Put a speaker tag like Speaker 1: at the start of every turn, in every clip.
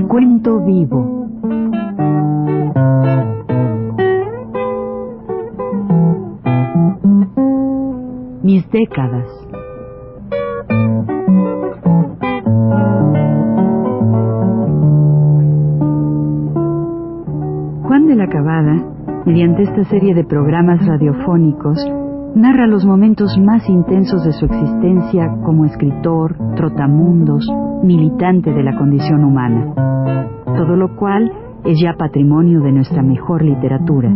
Speaker 1: Recuento vivo. Mis décadas. Juan de la Cabada, mediante esta serie de programas radiofónicos, narra los momentos más intensos de su existencia como escritor, trotamundos, militante de la condición humana, todo lo cual es ya patrimonio de nuestra mejor literatura.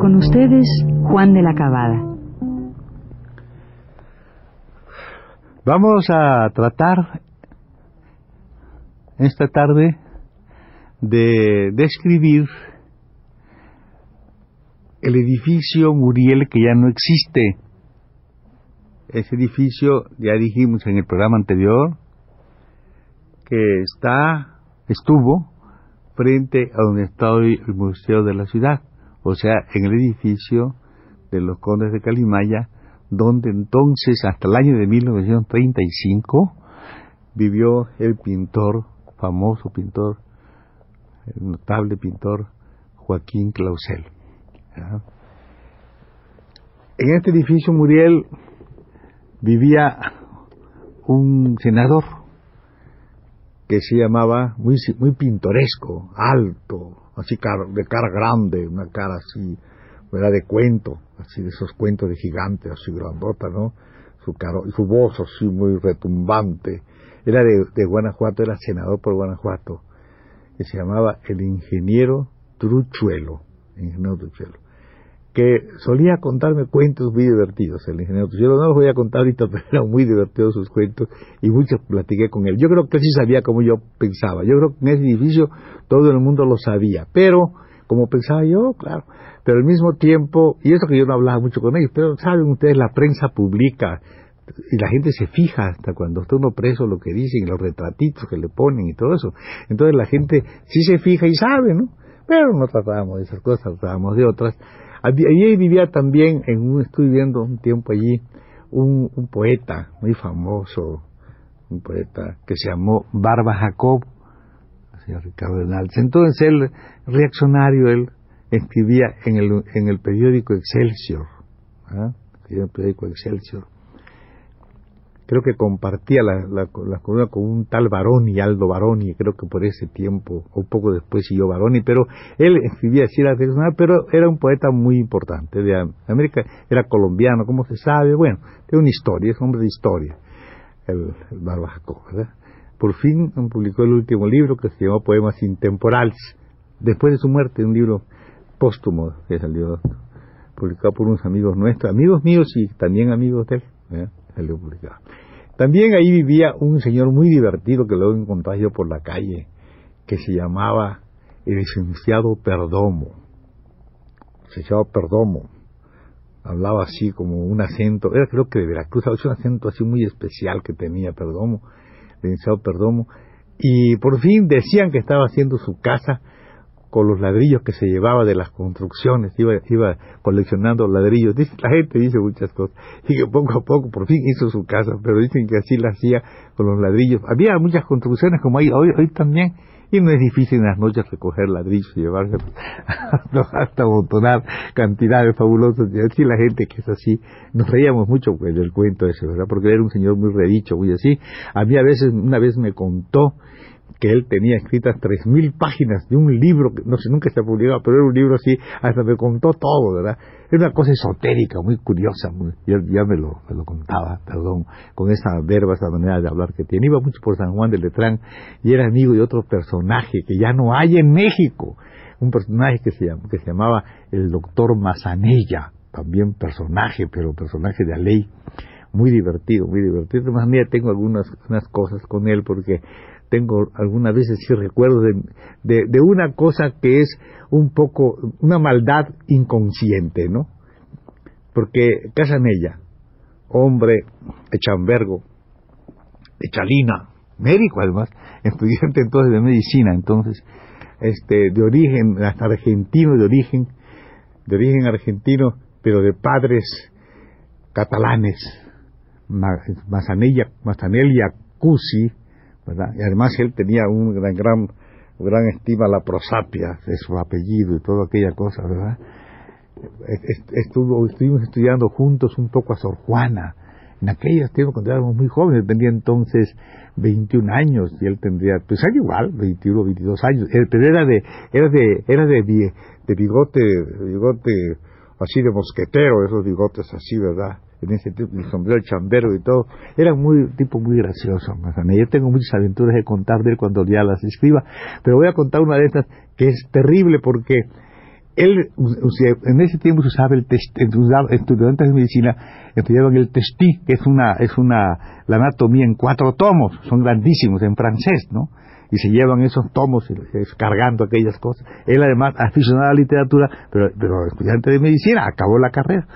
Speaker 1: Con ustedes, Juan de la Cabada.
Speaker 2: Vamos a tratar esta tarde de describir el edificio Muriel que ya no existe. Ese edificio, ya dijimos en el programa anterior, que está, estuvo frente a donde está hoy el Museo de la Ciudad, o sea, en el edificio de los condes de Calimaya, donde entonces, hasta el año de 1935, vivió el pintor, famoso pintor, el notable pintor Joaquín Clausel. En este edificio Muriel vivía un senador que se llamaba muy, muy pintoresco, alto, así de cara grande, una cara así, era de cuento, así de esos cuentos de gigantes, así grandota, ¿no? Su, caro, su voz así muy retumbante. Era de, de Guanajuato, era senador por Guanajuato que se llamaba El Ingeniero Truchuelo, Ingeniero Truchuelo, que solía contarme cuentos muy divertidos. El Ingeniero Truchuelo no los voy a contar ahorita, pero eran muy divertidos sus cuentos y muchos platiqué con él. Yo creo que él sí sabía como yo pensaba. Yo creo que en ese edificio todo el mundo lo sabía, pero como pensaba yo, claro. Pero al mismo tiempo, y eso que yo no hablaba mucho con ellos, pero saben ustedes, la prensa publica y la gente se fija hasta cuando está uno preso lo que dicen, los retratitos que le ponen y todo eso. Entonces la gente sí se fija y sabe, ¿no? Pero no tratábamos de esas cosas, tratábamos de otras. Allí vivía también, en estoy viviendo un tiempo allí, un, poeta muy famoso, un poeta que se llamó Barba Jacob, señor Ricardo Hernández. Entonces él, reaccionario, él escribía en el, en el periódico Excelsior, ¿ah? el periódico Excelsior creo que compartía la, la, columna con un tal Baroni, Aldo Baroni, creo que por ese tiempo, o un poco después siguió Baroni, pero él escribía así la personal, pero era un poeta muy importante de América, era colombiano, como se sabe, bueno, tiene una historia, es hombre de historia, el, el ¿verdad? Por fin publicó el último libro que se llamó Poemas Intemporales, después de su muerte, un libro póstumo que salió, publicado por unos amigos nuestros, amigos míos y también amigos de él, También ahí vivía un señor muy divertido que luego encontré yo por la calle, que se llamaba el licenciado Perdomo. Se llamaba Perdomo. Hablaba así como un acento, era creo que de Veracruz, un acento así muy especial que tenía Perdomo, licenciado Perdomo. Y por fin decían que estaba haciendo su casa con los ladrillos que se llevaba de las construcciones, iba, iba coleccionando ladrillos. Dice, la gente dice muchas cosas, y que poco a poco por fin hizo su casa, pero dicen que así la hacía con los ladrillos. Había muchas construcciones como hay hoy, hoy también, y no es difícil en las noches recoger ladrillos y llevarse hasta amontonar cantidades fabulosas. Y así la gente que es así, nos reíamos mucho pues, del cuento ese, ¿verdad? Porque era un señor muy redicho, muy así. A mí a veces, una vez me contó que él tenía escritas tres mil páginas de un libro que no sé, nunca se ha publicado, pero era un libro así, hasta me contó todo, ¿verdad? Era una cosa esotérica, muy curiosa, muy, ya, ya me, lo, me lo contaba, perdón, con esa verba, esa manera de hablar que tiene. Iba mucho por San Juan de Letrán y era amigo de otro personaje que ya no hay en México, un personaje que se, que se llamaba el doctor Mazanella, también personaje, pero personaje de la ley muy divertido, muy divertido. Más mía tengo algunas unas cosas con él porque tengo algunas veces sí recuerdo de, de, una cosa que es un poco una maldad inconsciente, ¿no? Porque Casanella, hombre echambergo, echalina, médico además, estudiante entonces de medicina, entonces, este, de origen, hasta argentino de origen, de origen argentino, pero de padres catalanes, Mazanelia, Mazanelia Cusi, ¿verdad? Y además él tenía un gran, gran, gran estima a la prosapia de su apellido y toda aquella cosa, ¿verdad? Estuvo, estuvimos estudiando juntos un poco a Sor Juana, en aquellos tiempos cuando éramos muy jóvenes, tenía entonces 21 años y él tendría, pues era igual, 21 o 22 años, pero era de, era de, era de, de bigote, bigote así de mosquetero, esos bigotes así, ¿verdad? En ese tipo, el sombrero chambero y todo. Era muy, tipo muy gracioso, Yo tengo muchas aventuras de contar de él cuando ya las escriba, pero voy a contar una de estas que es terrible porque él, en ese tiempo se usaba el estudiantes de medicina estudiaban el testí, que es una, es una, la anatomía en cuatro tomos, son grandísimos en francés, ¿no? Y se llevan esos tomos cargando aquellas cosas. Él además aficionado a la literatura, pero estudiante de medicina, acabó la carrera,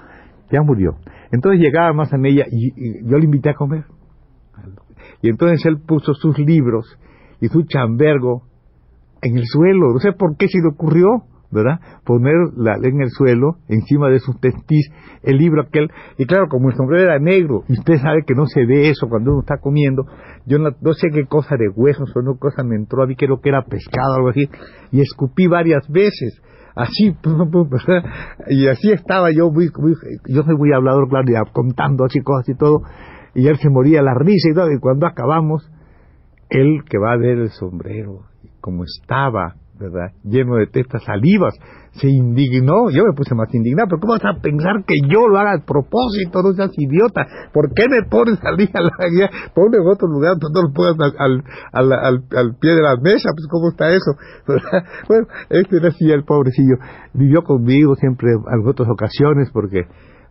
Speaker 2: ya murió. Entonces llegaba más en ella y yo le invité a comer. Y entonces él puso sus libros y su chambergo en el suelo, no sé por qué se le ocurrió ¿verdad? Poner la, en el suelo, encima de sus testis, el libro aquel. Y claro, como el sombrero era negro, y usted sabe que no se ve eso cuando uno está comiendo, yo no, sé qué cosa de huesos o no cosa me entró a mí, creo que era pescado o algo así, y escupí varias veces. Así, y así estaba yo, muy, yo soy muy hablador, claro, contando así cosas y todo, y él se moría la risa y todo, y cuando acabamos, él que va a ver el sombrero, como estaba, ¿verdad? Lleno de testas salivas. Se indignó, yo me puse más indignado, pero ¿cómo vas a pensar que yo lo haga a propósito? No seas idiota. ¿Por qué me pones salir a la guía? Ponme en otro lugar, no lo pongas al, al, al, al, pie de la mesa, pues ¿cómo está eso? Bueno, este era así el pobrecillo. Vivió conmigo siempre en otras ocasiones porque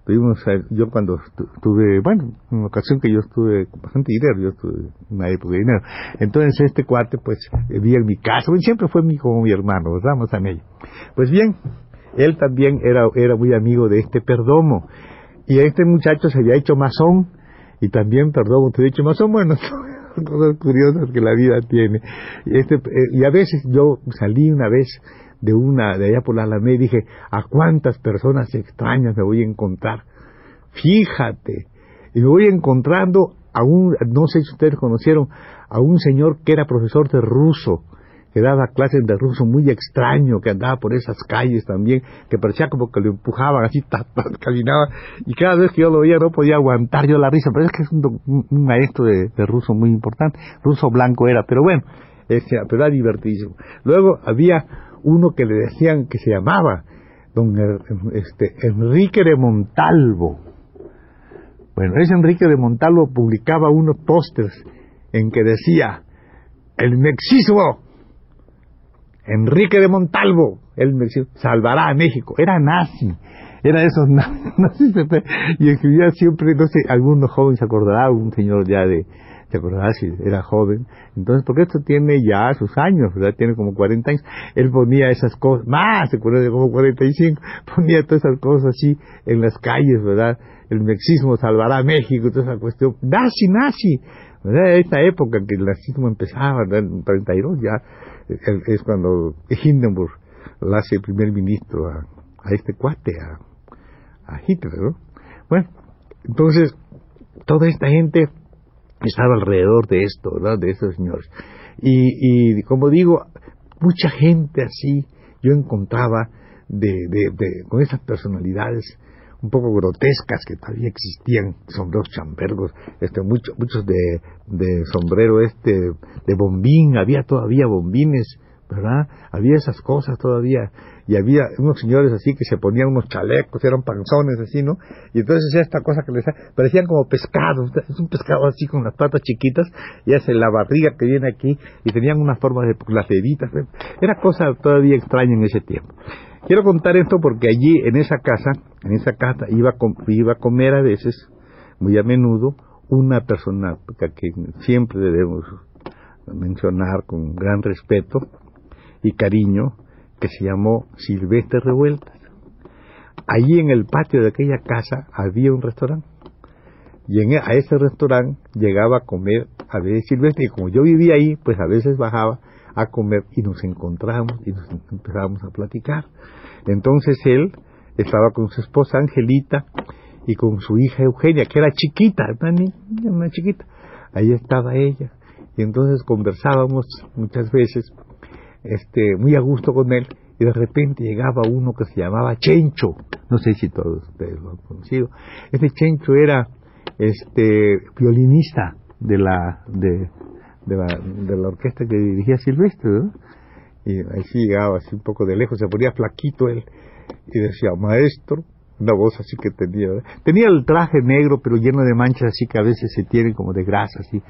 Speaker 2: tuvimos, yo cuando tuve, bueno, una ocasión que yo estuve bastante dinero, yo estuve una época de dinero. Entonces este cuate, pues, vivía en mi casa, siempre fue mi, como mi hermano, ¿verdad? en ella. Pues bien, él también era, era muy amigo de este Perdomo. Y este muchacho se había hecho masón, y también Perdomo se había hecho masón, bueno, cosas curiosas que la vida tiene. Este, eh, y a veces yo salí una vez de una, de allá por la Alameda, y dije, ¿a cuántas personas extrañas me voy a encontrar? Fíjate, y me voy encontrando a un, no sé si ustedes conocieron, a un señor que era profesor de ruso, que daba clases de ruso muy extraño, que andaba por esas calles también, que parecía como que lo empujaban así, caminaba, y cada vez que yo lo veía no podía aguantar yo la risa, pero es que es un, maestro de, ruso muy importante, ruso blanco era, pero bueno, ese, pero era divertidísimo. Luego había uno que le decían que se llamaba don este, Enrique de Montalvo. Bueno, ese Enrique de Montalvo publicaba unos pósters en que decía, el mexismo, Enrique de Montalvo, el mexismo, salvará a México. Era nazi, era esos nazis, y escribía siempre, no sé, algunos jóvenes se acordará, un señor ya de ¿te acordás? Si era joven. Entonces, porque esto tiene ya sus años, ¿verdad? Tiene como 40 años. Él ponía esas cosas, más, se acuerda de como 45, ponía todas esas cosas así en las calles, ¿verdad? El mexismo salvará a México, toda esa cuestión. Nazi, nazi. ¿verdad? Esta época que el nazismo empezaba, ¿verdad? En 32 ya, es cuando Hindenburg lo hace primer ministro a, a este cuate, a, a Hitler, ¿no? Bueno, entonces, toda esta gente estaba alrededor de esto, ¿verdad? De esos señores. Y, y como digo, mucha gente así yo encontraba de, de, con esas personalidades un poco grotescas que todavía existían, sombreros chambergos, este, muchos muchos de, de sombrero este, de bombín, había todavía bombines ¿verdad? Había esas cosas todavía. Y había unos señores así que se ponían unos chalecos, eran panzones así, ¿no? Y entonces esta cosa que les parecían como pescados, es un pescado así con las patas chiquitas, y hace la barriga que viene aquí, y tenían una forma de las deditas. Era cosa todavía extraña en ese tiempo. Quiero contar esto porque allí, en esa casa, en esa casa, iba a, iba a comer a veces, muy a menudo, una persona que siempre debemos mencionar con gran respeto, y cariño que se llamó Silvestre Revueltas. Allí en el patio de aquella casa había un restaurante. Y en, e, a ese restaurante llegaba a comer a veces Silvestre. Y como yo vivía ahí, pues a veces bajaba a comer y nos encontramos y nos empezábamos a platicar. Entonces él estaba con su esposa Angelita y con su hija Eugenia, que era chiquita, una, una chiquita. Ahí estaba ella. Y entonces conversábamos muchas veces, este, muy a gusto con él, y de repente llegaba uno que se llamaba Chencho. No sé si todos ustedes lo han conocido. Ese Chencho era este violinista de la de, la, de la orquesta que dirigía Silvestre, Y así llegaba así un poco de lejos, se ponía flaquito él y decía, maestro, una voz así que tenía. Tenía el traje negro, pero lleno de manchas así que a veces se tienen como de grasa, así.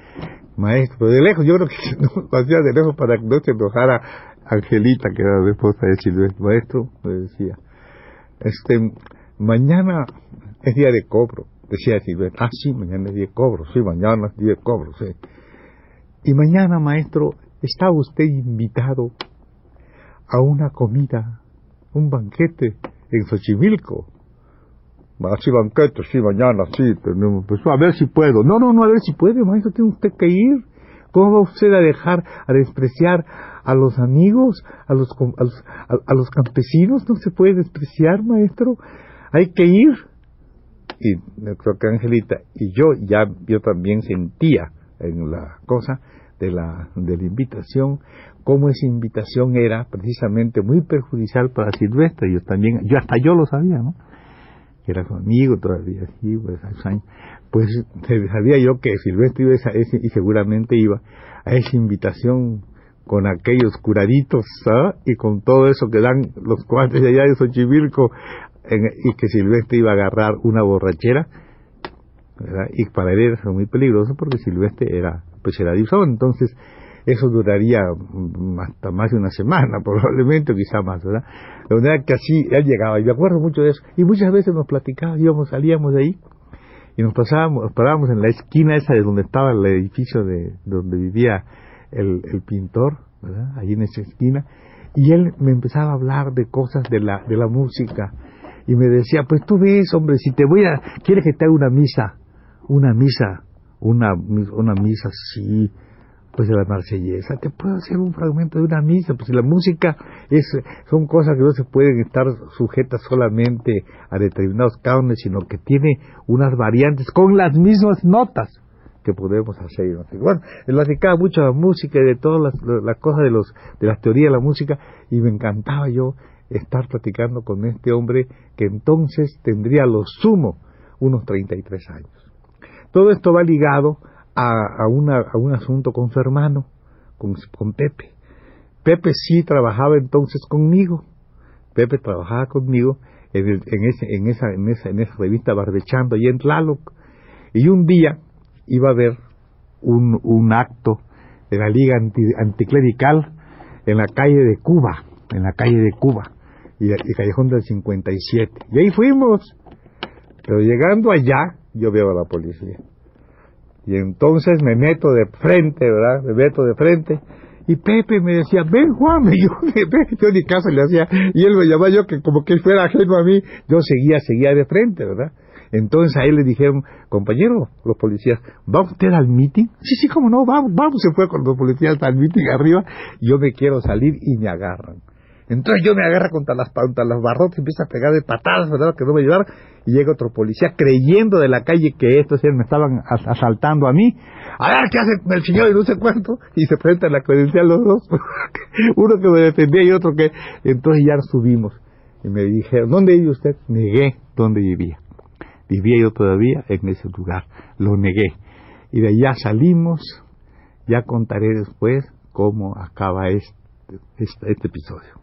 Speaker 2: Maestro, de lejos, yo creo que no, lo hacía de lejos para que no se enojara Angelita, que era la esposa de Silvestre. Maestro, me decía, este, mañana es día de cobro. Decía Silvestre, ah, sí, mañana es día de cobro, sí, mañana es día de cobro, sí. Y mañana, maestro, está usted invitado a una comida, un banquete en Xochimilco. Así banquete, sí, mañana, sí, tenemos, pues a ver si puedo. No, no, no, a ver si puede, maestro, tiene usted que ir. ¿Cómo va usted a dejar, a despreciar a los amigos, a los, a los, a, los campesinos? No se puede despreciar, maestro. Hay que ir. Y creo Angelita y yo ya, yo también sentía en la cosa de la, de la invitación, cómo esa invitación era precisamente muy perjudicial para Silvestre. Yo también, yo hasta yo lo sabía, ¿no? Que era su amigo todavía, sí, pues, pues sabía yo que Silvestre iba a ese, y seguramente iba a esa invitación con aquellos curaditos ¿ah? y con todo eso que dan los cuates de allá de Xochimilco y que Silvestre iba a agarrar una borrachera y para él era muy peligroso porque Silvestre era pues era entonces eso duraría mm, hasta más de una semana probablemente o quizá más, ¿verdad? La verdad que así él llegaba y me acuerdo mucho de eso. Y muchas veces nos platicaba, íbamos, salíamos de ahí y nos pasábamos, parábamos en la esquina esa de donde estaba el edificio de donde vivía el, pintor, ¿verdad? Allí en esa esquina. Y él me empezaba a hablar de cosas de la de la música. Y me decía, pues tú ves, hombre, si te voy a, quieres que te haga una misa, una misa, una, una misa, sí, pues de la marsellesa, te puedo hacer un fragmento de una misa, pues la música es, son cosas que no se pueden estar sujetas solamente a determinados cánones, sino que tiene unas variantes con las mismas notas que podemos hacer. Bueno, platicaba mucho de la música y de todas las, cosas de, los, de las teorías de la música y me encantaba yo estar platicando con este hombre que entonces tendría lo sumo unos 33 años. Todo esto va ligado a, una, a un asunto con su hermano, con, con Pepe. Pepe sí trabajaba entonces conmigo. Pepe trabajaba conmigo en, en, ese, en, esa, en, esa, en esa revista Bardechando y en Tlaloc. Y un día iba a haber un, un acto de la Liga Anticlerical en la calle de Cuba, en la calle de Cuba, y, y Callejón del 57. Y ahí fuimos. Pero llegando allá, yo veo a la policía. Y entonces me meto de frente, ¿verdad? Me meto de frente. Y Pepe me decía, ven Juan, y yo, yo ni caso le hacía. Y él me llamaba yo que como que fuera ajeno a mí. Yo seguía, seguía de frente, ¿verdad? Entonces a él le dijeron, compañero, los policías, ¿va usted al meeting? Sí, sí, cómo no, vamos, vamos. Se fue con los policías al meeting arriba. Yo me quiero salir y me agarran. Entonces yo me agarro contra las, contra las barrotes, empiezo a pegar de patadas, ¿verdad? Que no me ayudaron. Y llega otro policía creyendo de la calle que estos me estaban asaltando a mí. A ver, ¿qué hace el señor y no sé cuánto? Y se presentan la credencial los dos. Uno que me defendía y otro que... Entonces ya subimos. Y me dijeron, ¿dónde vive usted? Negué dónde vivía. Vivía yo todavía en ese lugar. Lo negué. Y de allá salimos. Ya contaré después cómo acaba este, este, este episodio.